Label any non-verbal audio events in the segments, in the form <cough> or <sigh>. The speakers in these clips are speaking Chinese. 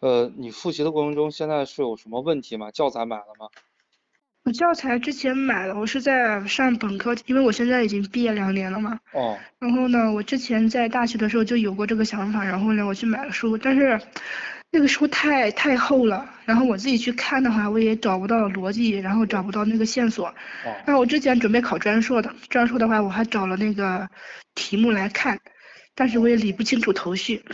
呃，你复习的过程中现在是有什么问题吗？教材买了吗？我教材之前买了，我是在上本科，因为我现在已经毕业两年了嘛。哦。然后呢，我之前在大学的时候就有过这个想法，然后呢，我去买了书，但是那个书太太厚了，然后我自己去看的话，我也找不到逻辑，然后找不到那个线索。哦。那我之前准备考专硕的，专硕的话我还找了那个题目来看，但是我也理不清楚头绪。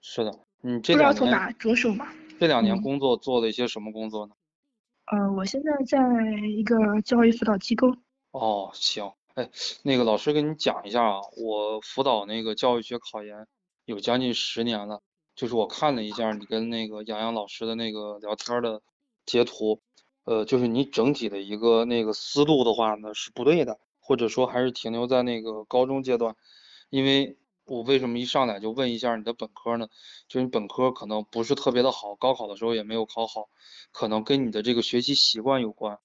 是的。你这不知道从哪着手嘛？这两年工作做了一些什么工作呢？呃，我现在在一个教育辅导机构。哦，行，哎，那个老师跟你讲一下啊，我辅导那个教育学考研有将近十年了，就是我看了一下你跟那个杨洋老师的那个聊天的截图，呃，就是你整体的一个那个思路的话呢是不对的，或者说还是停留在那个高中阶段，因为。我为什么一上来就问一下你的本科呢？就是你本科可能不是特别的好，高考的时候也没有考好，可能跟你的这个学习习惯有关。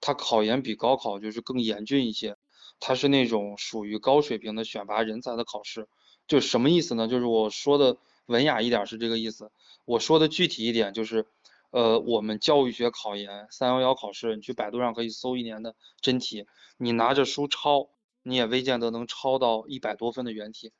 它考研比高考就是更严峻一些，它是那种属于高水平的选拔人才的考试。就什么意思呢？就是我说的文雅一点是这个意思，我说的具体一点就是，呃，我们教育学考研三幺幺考试，你去百度上可以搜一年的真题，你拿着书抄，你也未见得能抄到一百多分的原题。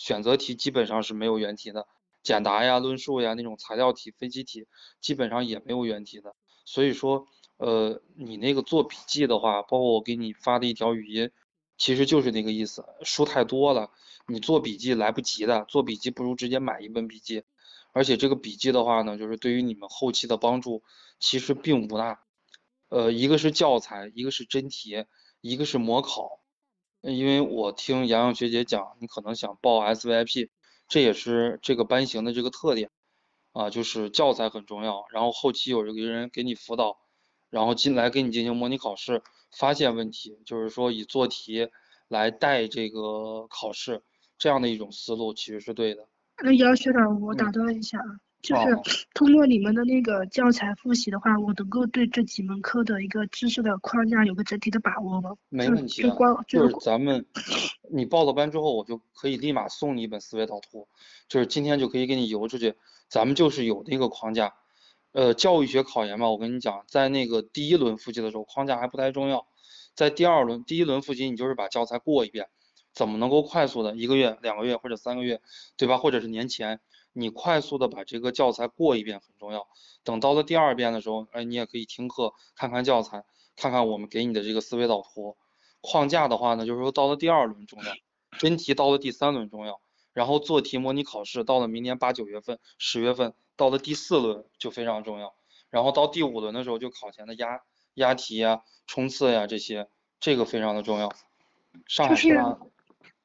选择题基本上是没有原题的，简答呀、论述呀那种材料题、分析题基本上也没有原题的。所以说，呃，你那个做笔记的话，包括我给你发的一条语音，其实就是那个意思。书太多了，你做笔记来不及的，做笔记不如直接买一本笔记。而且这个笔记的话呢，就是对于你们后期的帮助其实并不大。呃，一个是教材，一个是真题，一个是模考。因为我听洋洋学姐讲，你可能想报 SVIP，这也是这个班型的这个特点啊，就是教材很重要，然后后期有一个人给你辅导，然后进来给你进行模拟考试，发现问题，就是说以做题来带这个考试，这样的一种思路其实是对的。那杨学长，我打断一下啊。就是通过你们的那个教材复习的话，我能够对这几门课的一个知识的框架有个整体的把握吗？没问题的，就是咱们，你报了班之后，我就可以立马送你一本思维导图，就是今天就可以给你邮出去。咱们就是有那个框架，呃，教育学考研嘛，我跟你讲，在那个第一轮复习的时候，框架还不太重要，在第二轮、第一轮复习，你就是把教材过一遍，怎么能够快速的一个月、两个月或者三个月，对吧？或者是年前。你快速的把这个教材过一遍很重要，等到了第二遍的时候，哎，你也可以听课，看看教材，看看我们给你的这个思维导图框架的话呢，就是说到了第二轮重要，真题到了第三轮重要，然后做题模拟考试到了明年八九月份、十月份，到了第四轮就非常重要，然后到第五轮的时候就考前的押押题呀、冲刺呀这些，这个非常的重要。上海。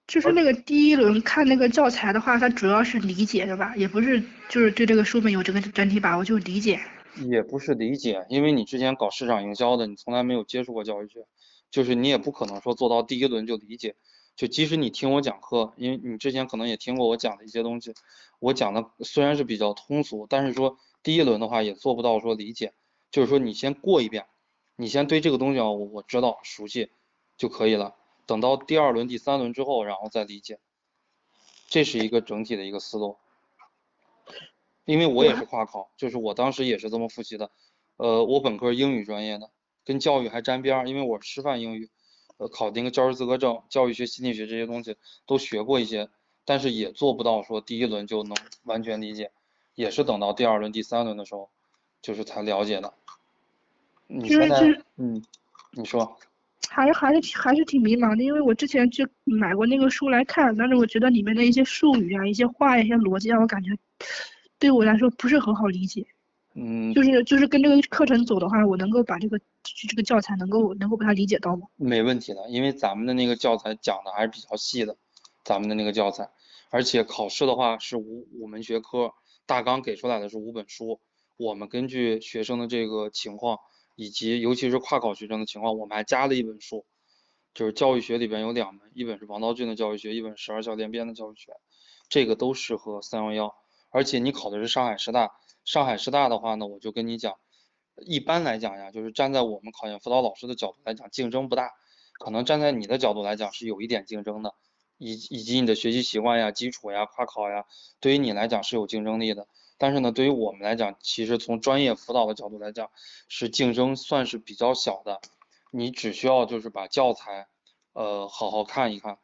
就是那个第一轮看那个教材的话，它主要是理解的吧，也不是就是对这个书本有这个整体把握，就是理解。也不是理解，因为你之前搞市场营销的，你从来没有接触过教育学，就是你也不可能说做到第一轮就理解。就即使你听我讲课，因为你之前可能也听过我讲的一些东西，我讲的虽然是比较通俗，但是说第一轮的话也做不到说理解。就是说你先过一遍，你先对这个东西啊，我我知道熟悉就可以了。等到第二轮、第三轮之后，然后再理解，这是一个整体的一个思路。因为我也是跨考，就是我当时也是这么复习的。呃，我本科英语专业的，跟教育还沾边儿，因为我师范英语，呃，考那个教师资格证，教育学、心理学这些东西都学过一些，但是也做不到说第一轮就能完全理解，也是等到第二轮、第三轮的时候，就是才了解的。你说呢？嗯，你说。还还是还是挺迷茫的，因为我之前去买过那个书来看，但是我觉得里面的一些术语啊、一些话、一些逻辑啊，我感觉对我来说不是很好理解。嗯。就是就是跟这个课程走的话，我能够把这个这个教材能够能够把它理解到吗？没问题的，因为咱们的那个教材讲的还是比较细的，咱们的那个教材，而且考试的话是五五门学科，大纲给出来的是五本书，我们根据学生的这个情况。以及尤其是跨考学生的情况，我们还加了一本书，就是教育学里边有两门，一本是王道俊的教育学，一本十二校联编的教育学，这个都适合三幺幺。而且你考的是上海师大，上海师大的话呢，我就跟你讲，一般来讲呀，就是站在我们考研辅导老师的角度来讲，竞争不大，可能站在你的角度来讲是有一点竞争的，以以及你的学习习惯呀、基础呀、跨考呀，对于你来讲是有竞争力的。但是呢，对于我们来讲，其实从专业辅导的角度来讲，是竞争算是比较小的。你只需要就是把教材，呃，好好看一看，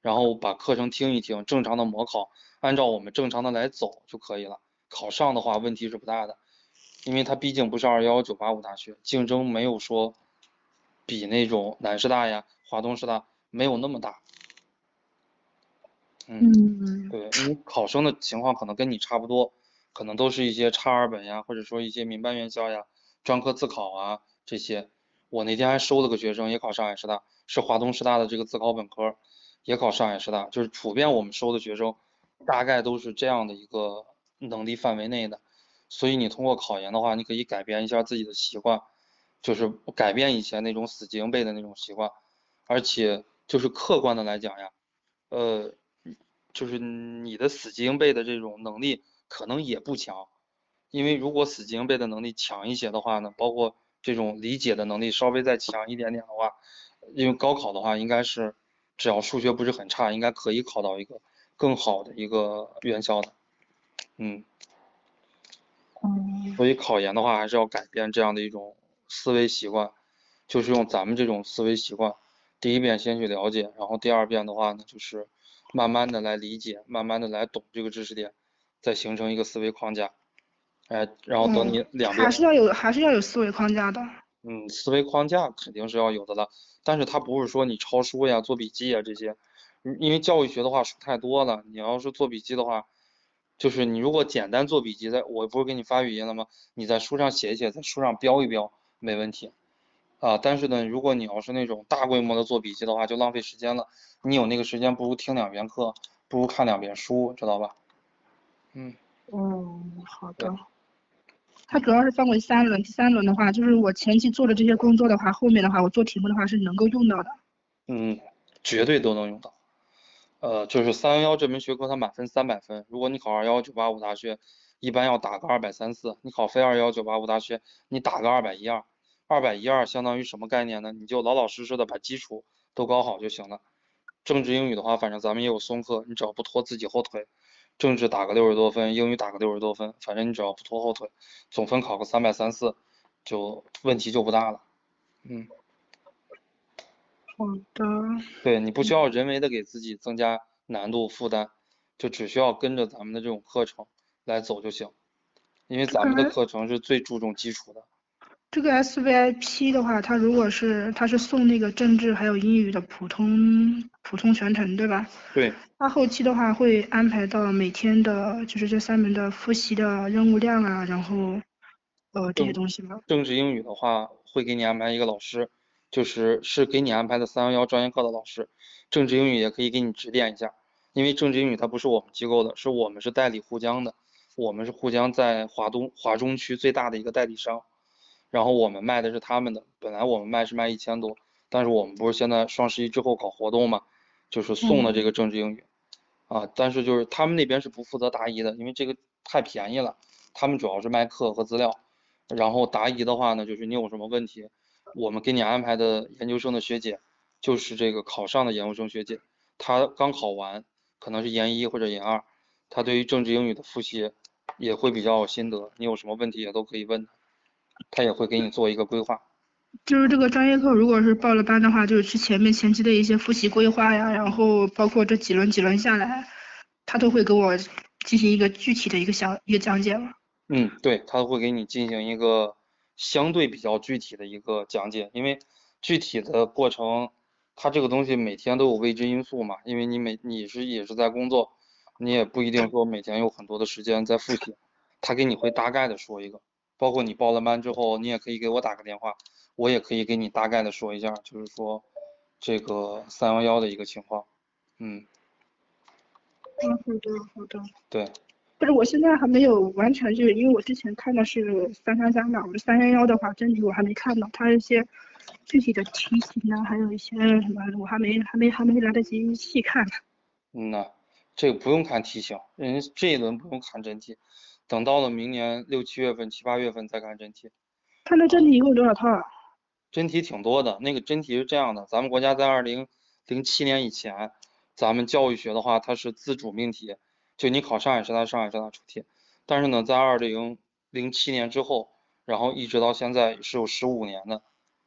然后把课程听一听，正常的模考，按照我们正常的来走就可以了。考上的话问题是不大的，因为它毕竟不是二幺幺九八五大学，竞争没有说比那种南师大呀、华东师大没有那么大。嗯，对，因为考生的情况可能跟你差不多，可能都是一些差二本呀，或者说一些民办院校呀、专科自考啊这些。我那天还收了个学生，也考上海师大，是华东师大的这个自考本科，也考上海师大，就是普遍我们收的学生，大概都是这样的一个能力范围内的。所以你通过考研的话，你可以改变一下自己的习惯，就是改变以前那种死记硬背的那种习惯，而且就是客观的来讲呀，呃。就是你的死记硬背的这种能力可能也不强，因为如果死记硬背的能力强一些的话呢，包括这种理解的能力稍微再强一点点的话，因为高考的话应该是只要数学不是很差，应该可以考到一个更好的一个院校的，嗯，嗯，所以考研的话还是要改变这样的一种思维习惯，就是用咱们这种思维习惯，第一遍先去了解，然后第二遍的话呢就是。慢慢的来理解，慢慢的来懂这个知识点，再形成一个思维框架，哎，然后等你两遍还是要有，还是要有思维框架的。嗯，思维框架肯定是要有的了，但是它不是说你抄书呀、做笔记呀这些，因为教育学的话书太多了，你要是做笔记的话，就是你如果简单做笔记，在我不是给你发语音了吗？你在书上写一写，在书上标一标，没问题。啊，但是呢，如果你要是那种大规模的做笔记的话，就浪费时间了。你有那个时间，不如听两遍课，不如看两遍书，知道吧？嗯。嗯，好的。它主要是分为三轮，第三轮的话，就是我前期做的这些工作的话，后面的话我做题目的话是能够用到的。嗯，绝对都能用到。呃，就是三幺幺这门学科它满分三百分，如果你考二幺幺九八五大学，一般要打个二百三四；你考非二幺幺九八五大学，你打个二百一二。二百一二相当于什么概念呢？你就老老实实的把基础都搞好就行了。政治英语的话，反正咱们也有松课，你只要不拖自己后腿，政治打个六十多分，英语打个六十多分，反正你只要不拖后腿，总分考个三百三四，就问题就不大了。嗯。好的。对你不需要人为的给自己增加难度负担，就只需要跟着咱们的这种课程来走就行，因为咱们的课程是最注重基础的。这个 SVIP 的话，它如果是它是送那个政治还有英语的普通普通全程，对吧？对。它后期的话会安排到每天的，就是这三门的复习的任务量啊，然后呃这些东西吗？政治英语的话会给你安排一个老师，就是是给你安排的三幺幺专业课的老师。政治英语也可以给你指点一下，因为政治英语它不是我们机构的，是我们是代理沪江的，我们是沪江在华东华中区最大的一个代理商。然后我们卖的是他们的，本来我们卖是卖一千多，但是我们不是现在双十一之后搞活动嘛，就是送的这个政治英语，啊，但是就是他们那边是不负责答疑的，因为这个太便宜了，他们主要是卖课和资料，然后答疑的话呢，就是你有什么问题，我们给你安排的研究生的学姐，就是这个考上的研究生学姐，她刚考完，可能是研一或者研二，她对于政治英语的复习也会比较有心得，你有什么问题也都可以问她。他也会给你做一个规划，就是这个专业课，如果是报了班的话，就是前面前期的一些复习规划呀，然后包括这几轮几轮下来，他都会给我进行一个具体的一个讲一个讲解吗？嗯，对，他会给你进行一个相对比较具体的一个讲解，因为具体的过程，他这个东西每天都有未知因素嘛，因为你每你是也是在工作，你也不一定说每天有很多的时间在复习，他给你会大概的说一个。包括你报了班之后，你也可以给我打个电话，我也可以给你大概的说一下，就是说这个三幺幺的一个情况，嗯。嗯，好的，好的。对。不是，我现在还没有完全，就是因为我之前看的是三三三嘛，我们三幺幺的话真题我还没看到，它一些具体的题型啊，还有一些什么，我还没还没还没来得及细看。嗯呐，这个不用看题型，人这一轮不用看真题。等到了明年六七月份、七八月份再看真题。看那真题一共多少套啊？真题挺多的，那个真题是这样的，咱们国家在二零零七年以前，咱们教育学的话，它是自主命题，就你考上海师大，上海师大出题。但是呢，在二零零七年之后，然后一直到现在是有十五年的，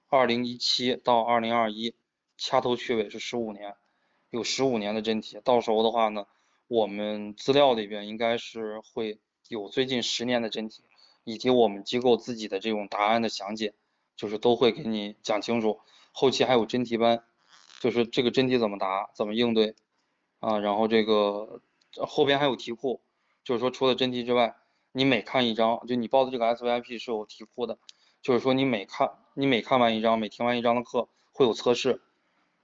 二零一七到二零二一，掐头去尾是十五年，有十五年的真题。到时候的话呢，我们资料里边应该是会有最近十年的真题，以及我们机构自己的这种答案的详解，就是都会给你讲清楚。后期还有真题班，就是这个真题怎么答，怎么应对啊，然后这个后边还有题库。就是说，除了真题之外，你每看一章，就你报的这个 SVIP 是有题库的。就是说，你每看，你每看完一章，每听完一章的课，会有测试，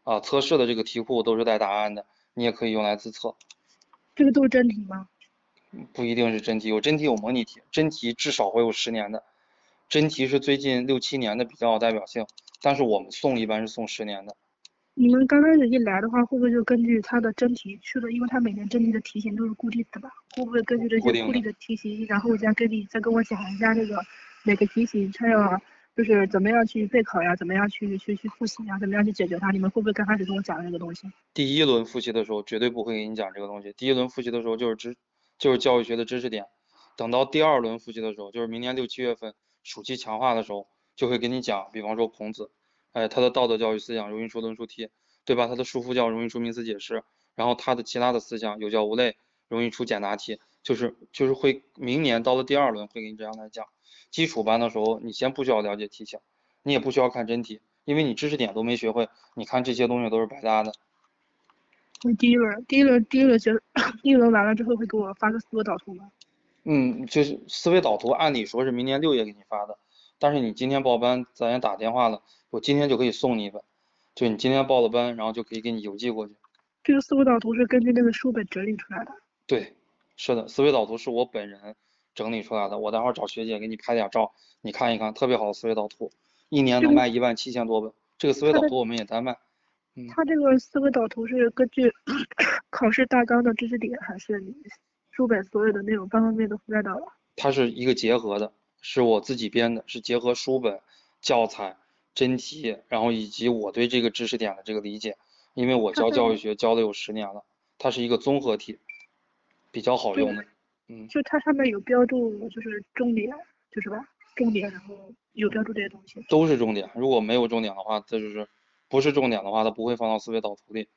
啊，测试的这个题库都是带答案的，你也可以用来自测。这个都是真题吗？不一定是真题，有真题有模拟题，真题至少会有十年的，真题是最近六七年的比较有代表性，但是我们送一般是送十年的。你们刚开始一来的话，会不会就根据他的真题去了？因为他每年真题的题型都是固定的吧？会不会根据这些固定的题型，然后再跟你再跟我讲一下这个每个题型它要就是怎么样去备考呀？怎么样去去去复习呀？怎么样去解决它？你们会不会刚开始跟我讲这个东西？第一轮复习的时候绝对不会给你讲这个东西。第一轮复习的时候就是知就是教育学的知识点，等到第二轮复习的时候，就是明年六七月份暑期强化的时候，就会给你讲，比方说孔子，哎，他的道德教育思想容易出论述题。对吧？他的束缚教容易出名词解释，然后他的其他的思想有教无类，容易出简答题，就是就是会明年到了第二轮会给你这样来讲。基础班的时候，你先不需要了解题型，你也不需要看真题，因为你知识点都没学会，你看这些东西都是白搭的。第一轮，第一轮，第一轮结，第一轮完了之后会给我发个思维导图吗？嗯，就是思维导图，按理说是明年六月给你发的，但是你今天报班，咱也打电话了，我今天就可以送你一本。就你今天报了班，然后就可以给你邮寄过去。这个思维导图是根据那个书本整理出来的。对，是的，思维导图是我本人整理出来的。我待会儿找学姐给你拍点照，你看一看，特别好的思维导图，一年能卖一万七千多本。这个思维导图我们也单卖。嗯。它这个思维导图是根据 <clears throat> 考试大纲的知识点，还是书本所有的内容方方面面都覆盖到了？它是一个结合的，是我自己编的，是结合书本、教材。真题，然后以及我对这个知识点的这个理解，因为我教教育学教了有十年了，它是一个综合体，比较好用的。嗯。就它上面有标注，就是重点，就是吧？重点，然后有标注这些东西。都是重点，如果没有重点的话，这就是不是重点的话，它不会放到思维导图里，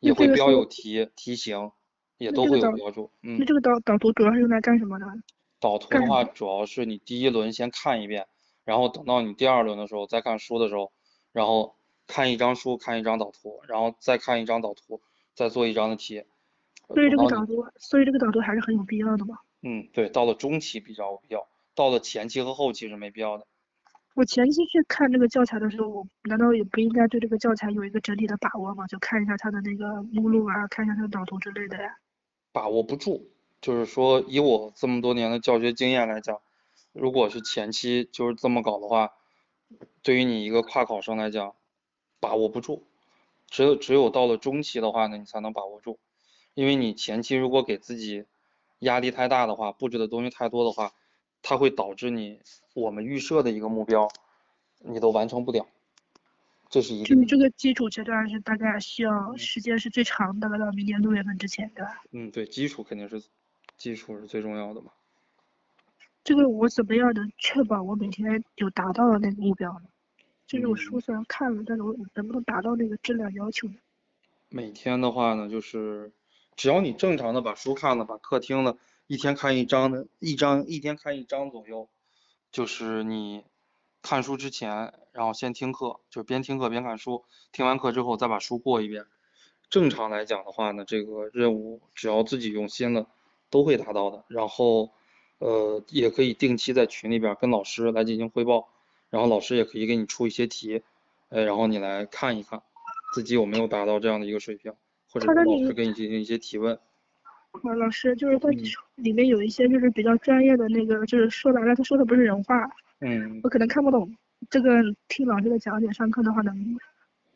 也会标有题题型，也都会有标注。嗯。那这个导导图主要是用来干什么的？导图的话，主要是你第一轮先看一遍。然后等到你第二轮的时候再看书的时候，然后看一张书，看一张导图，然后再看一张导图，再做一张的题。所以这个导图，所以这个导图还是很有必要的嘛。嗯，对，到了中期比较有必要，到了前期和后期是没必要的。我前期去看这个教材的时候，我难道也不应该对这个教材有一个整体的把握吗？就看一下它的那个目录啊，看一下它的导图之类的呀。把握不住，就是说以我这么多年的教学经验来讲。如果是前期就是这么搞的话，对于你一个跨考生来讲，把握不住。只有只有到了中期的话呢，你才能把握住。因为你前期如果给自己压力太大的话，布置的东西太多的话，它会导致你我们预设的一个目标，你都完成不了。这是一个。就你这个基础阶段是大概需要时间是最长的，到明年六月份之前，对吧？嗯，对，基础肯定是基础是最重要的嘛。这个我怎么样能确保我每天有达到的那个目标呢？就是我书虽然看了，但是我能不能达到那个质量要求呢？每天的话呢，就是只要你正常的把书看了，把课听了，一天看一章的，一章一天看一章左右，就是你看书之前，然后先听课，就边听课边看书，听完课之后再把书过一遍。正常来讲的话呢，这个任务只要自己用心了，都会达到的。然后。呃，也可以定期在群里边跟老师来进行汇报，然后老师也可以给你出一些题，呃，然后你来看一看自己有没有达到这样的一个水平，或者老师给你进行一些提问。啊，老师就是它里面有一些就是比较专业的那个，就是说白了他说的不是人话，嗯，我可能看不懂，这个听老师的讲解上课的话能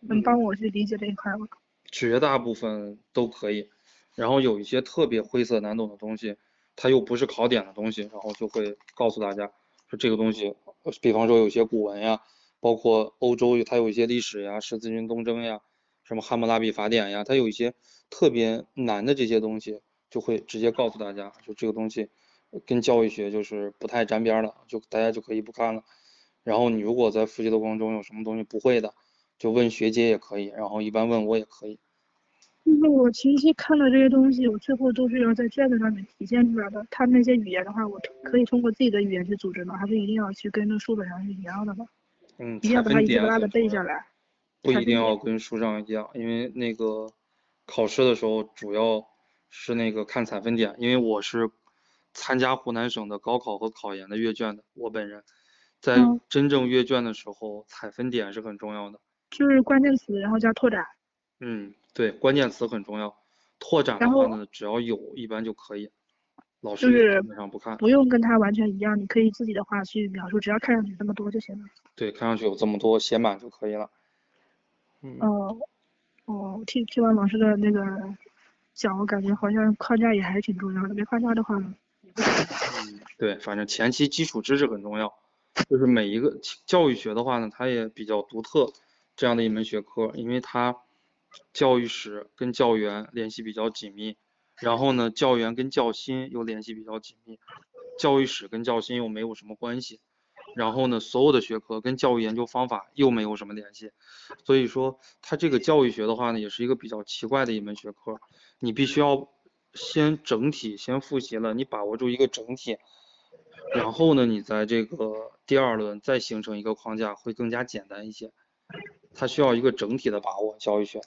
能帮我去理解这一块吗？绝大部分都可以，然后有一些特别晦涩难懂的东西。它又不是考点的东西，然后就会告诉大家说这个东西，比方说有些古文呀，包括欧洲它有一些历史呀，十字军东征呀，什么汉谟拉比法典呀，它有一些特别难的这些东西，就会直接告诉大家，就这个东西跟教育学就是不太沾边了，就大家就可以不看了。然后你如果在复习的过程中有什么东西不会的，就问学姐也可以，然后一般问我也可以。就是我前期看的这些东西，我最后都是要在卷子上面体现出来的。他那些语言的话，我可以通过自己的语言去组织吗？还是一定要去跟那书本上是一样的吗？嗯，一定要把它一字不落的背下来。不一定要跟书上一样，因为那个考试的时候主要是那个看采分点，因为我是参加湖南省的高考和考研的阅卷的，我本人在嗯真正阅卷的时候，采分点是很重要的。就是关键词，然后加拓展。嗯，对，关键词很重要。拓展的话呢，只要有一般就可以，老师就是基本上不看。不用跟他完全一样，你可以自己的话去描述，只要看上去这么多就行了。对，看上去有这么多，写满就可以了。嗯，哦，我，听听完老师的那个讲，我感觉好像框架也还是挺重要的。没框架的话，也不行。嗯，对，反正前期基础知识很重要，就是每一个教育学的话呢，它也比较独特这样的一门学科，因为它教育史跟教员联系比较紧密，然后呢，教员跟教心又联系比较紧密，教育史跟教心又没有什么关系，然后呢，所有的学科跟教育研究方法又没有什么联系，所以说它这个教育学的话呢，也是一个比较奇怪的一门学科，你必须要先整体先复习了，你把握住一个整体，然后呢，你在这个第二轮再形成一个框架会更加简单一些，它需要一个整体的把握，教育学。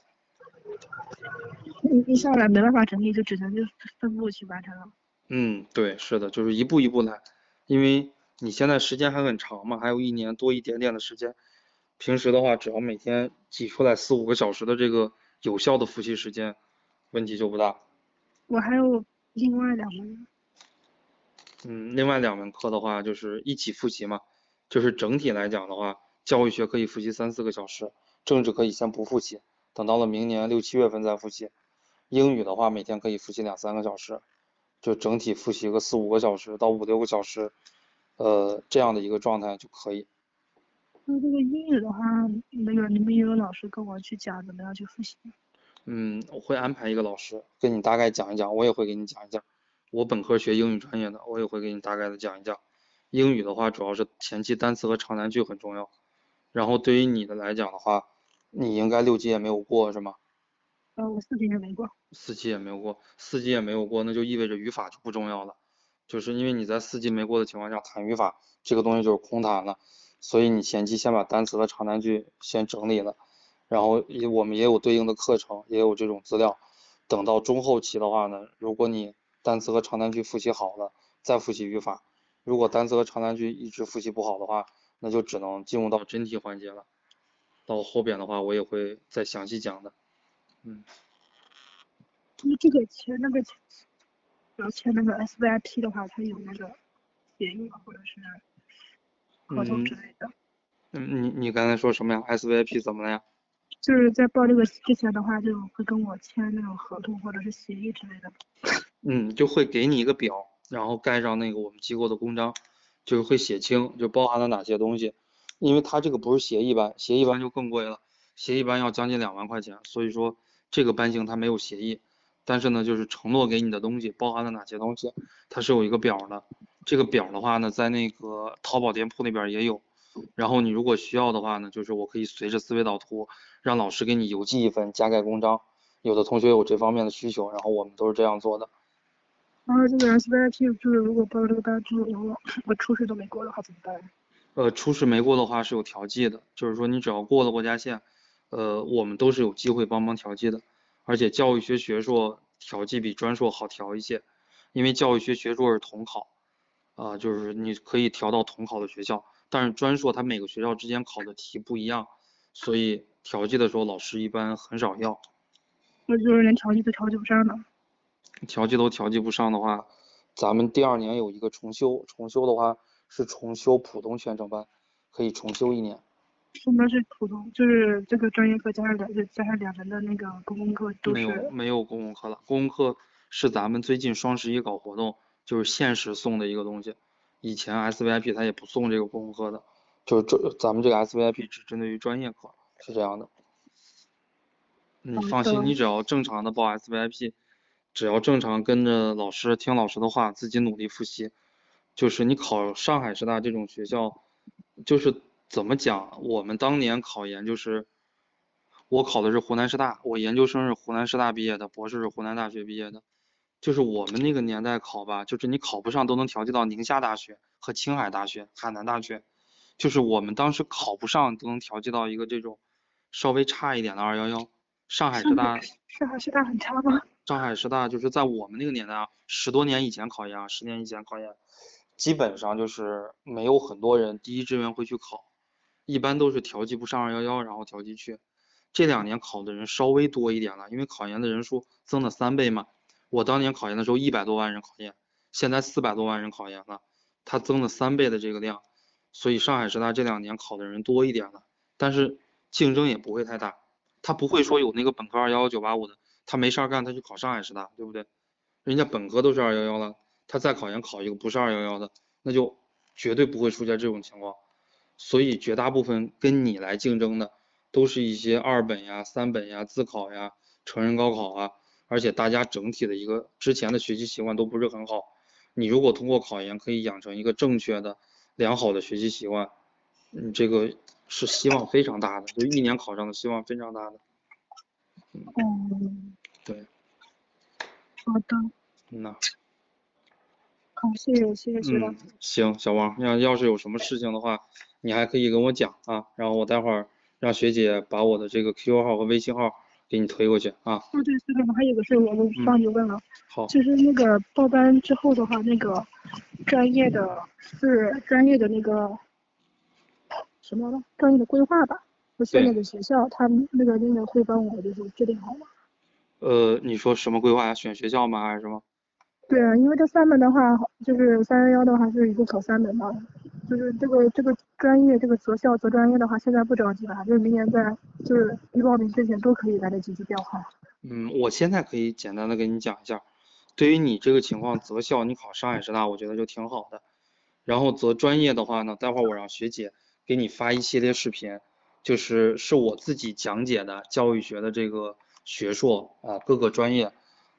一一上来没办法整理，就只能就分步去完成了。嗯，对，是的，就是一步一步来，因为你现在时间还很长嘛，还有一年多一点点的时间。平时的话，只要每天挤出来四五个小时的这个有效的复习时间，问题就不大。我还有另外两门，嗯，另外两门课的话，就是一起复习嘛，就是整体来讲的话，教育学可以复习三四个小时，政治可以先不复习，等到了明年六七月份再复习。英语的话，每天可以复习两三个小时，就整体复习个四五个小时到五六个小时，呃，这样的一个状态就可以。那这个英语的话，那个你们也有老师跟我去讲怎么样去复习？嗯，我会安排一个老师跟你大概讲一讲，我也会给你讲一讲。我本科学英语专业的，我也会给你大概的讲一讲。英语的话，主要是前期单词和长难句很重要。然后对于你的来讲的话，你应该六级也没有过是吗？呃，我四级也没过。四级也没有过，四级也没有过，那就意味着语法就不重要了。就是因为你在四级没过的情况下谈语法，这个东西就是空谈了。所以你前期先把单词和长难句先整理了，然后也我们也有对应的课程，也有这种资料。等到中后期的话呢，如果你单词和长难句复习好了，再复习语法。如果单词和长难句一直复习不好的话，那就只能进入到真题环节了。到后边的话，我也会再详细讲的。嗯。就是这个签那个，要签那个 SVIP 的话，它有那个协议？或者是合同之类的？嗯，你你刚才说什么呀？SVIP 怎么了呀？就是在报这个之前的话，就会跟我签那种合同或者是协议之类的。<laughs> 嗯，就会给你一个表，然后盖上那个我们机构的公章，就是会写清就包含了哪些东西。因为它这个不是协议班，协议班就更贵了，协议班要将近两万块钱，所以说这个班型它没有协议，但是呢，就是承诺给你的东西包含了哪些东西，它是有一个表的。这个表的话呢，在那个淘宝店铺那边也有，然后你如果需要的话呢，就是我可以随着思维导图让老师给你邮寄一份加盖公章。有的同学有这方面的需求，然后我们都是这样做的。然后这个 SVIP 就是如果报了这个班之后，我我初试都没过的话怎么办？呃，初试没过的话是有调剂的，就是说你只要过了国家线，呃，我们都是有机会帮忙调剂的。而且教育学学硕调剂比专硕好调一些，因为教育学学硕是统考，啊、就是你可以调到统考的学校，但是专硕它每个学校之间考的题不一样，所以调剂的时候老师一般很少要。那就是连调剂都调剂不上的。调剂都调剂不上的话，咱们第二年有一个重修，重修的话是重修普通全程班，可以重修一年。什么是普通？就是这个专业课加上两，加上两门的那个公共课都没有是。没有公共课了，公共课是咱们最近双十一搞活动，就是限时送的一个东西。以前 SVIP 它也不送这个公共课的，就是这咱们这个 SVIP 只针对于专业课，是这样的。你放心，你只要正常的报 SVIP，只要正常跟着老师听老师的话，自己努力复习，就是你考上海师大这种学校，就是怎么讲，我们当年考研就是，我考的是湖南师大，我研究生是湖南师大毕业的，博士是湖南大学毕业的，就是我们那个年代考吧，就是你考不上都能调剂到宁夏大学和青海大学、海南大学，就是我们当时考不上都能调剂到一个这种稍微差一点的二幺幺。上海师大，上海师大很差吗？<laughs> 上海师大就是在我们那个年代啊，十多年以前考研啊，十年以前考研，基本上就是没有很多人第一志愿会去考，一般都是调剂不上二幺幺，然后调剂去。这两年考的人稍微多一点了，因为考研的人数增了三倍嘛。我当年考研的时候一百多万人考研，现在四百多万人考研了，它增了三倍的这个量，所以上海师大这两年考的人多一点了，但是竞争也不会太大。他不会说有那个本科二幺幺九八五的，他没事儿干，他去考上海师大，对不对？人家本科都是二幺幺了，他再考研考一个不是二幺幺的，那就绝对不会出现这种情况。所以绝大部分跟你来竞争的，都是一些二本呀、三本呀、自考呀、成人高考啊，而且大家整体的一个之前的学习习惯都不是很好。你如果通过考研可以养成一个正确的、良好的学习习惯，嗯，这个。是希望非常大的，就一年考上的希望非常大的。嗯，对。好的。那。好，谢谢谢谢学长。行，小王，要要是有什么事情的话，你还可以跟我讲啊，然后我待会儿让学姐把我的这个 QQ 号和微信号给你推过去啊。哦，对，学长，还有个事我们帮你问了。好。就是那个报班之后的话，那个专业的是专业的那个。什么专业的规划吧？我现在的学校，他那个那个会帮我就是制定好吗？呃，你说什么规划呀？选学校吗？还是什么？对啊，因为这三门的话，就是三幺幺的话是一个考三门嘛，就是这个这个专业这个择校择专业的话，现在不着急吧？就是明年在就是预报名之前都可以来得及去调号。嗯，我现在可以简单的给你讲一下，对于你这个情况择校，你考上海师大，我觉得就挺好的。然后择专业的话呢，待会儿我让学姐。给你发一系列视频，就是是我自己讲解的教育学的这个学硕啊各个专业，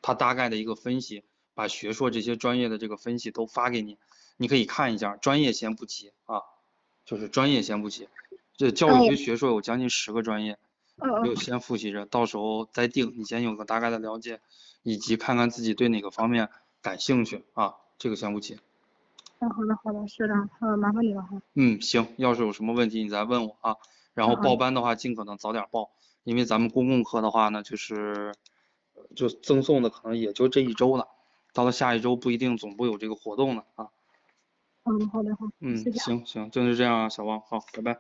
它大概的一个分析，把学硕这些专业的这个分析都发给你，你可以看一下，专业先不急啊，就是专业先不急，这教育学学硕有将近十个专业，就先复习着，到时候再定，你先有个大概的了解，以及看看自己对哪个方面感兴趣啊，这个先不急。嗯，好的好的，学长，嗯，麻烦你了哈。嗯，行，要是有什么问题你再问我啊。然后报班的话，尽可能早点报，因为咱们公共课的话呢，就是就赠送的可能也就这一周了，到了下一周不一定总部有这个活动呢啊。嗯，好的好。嗯，行行，就是这样啊，小王，好，拜拜。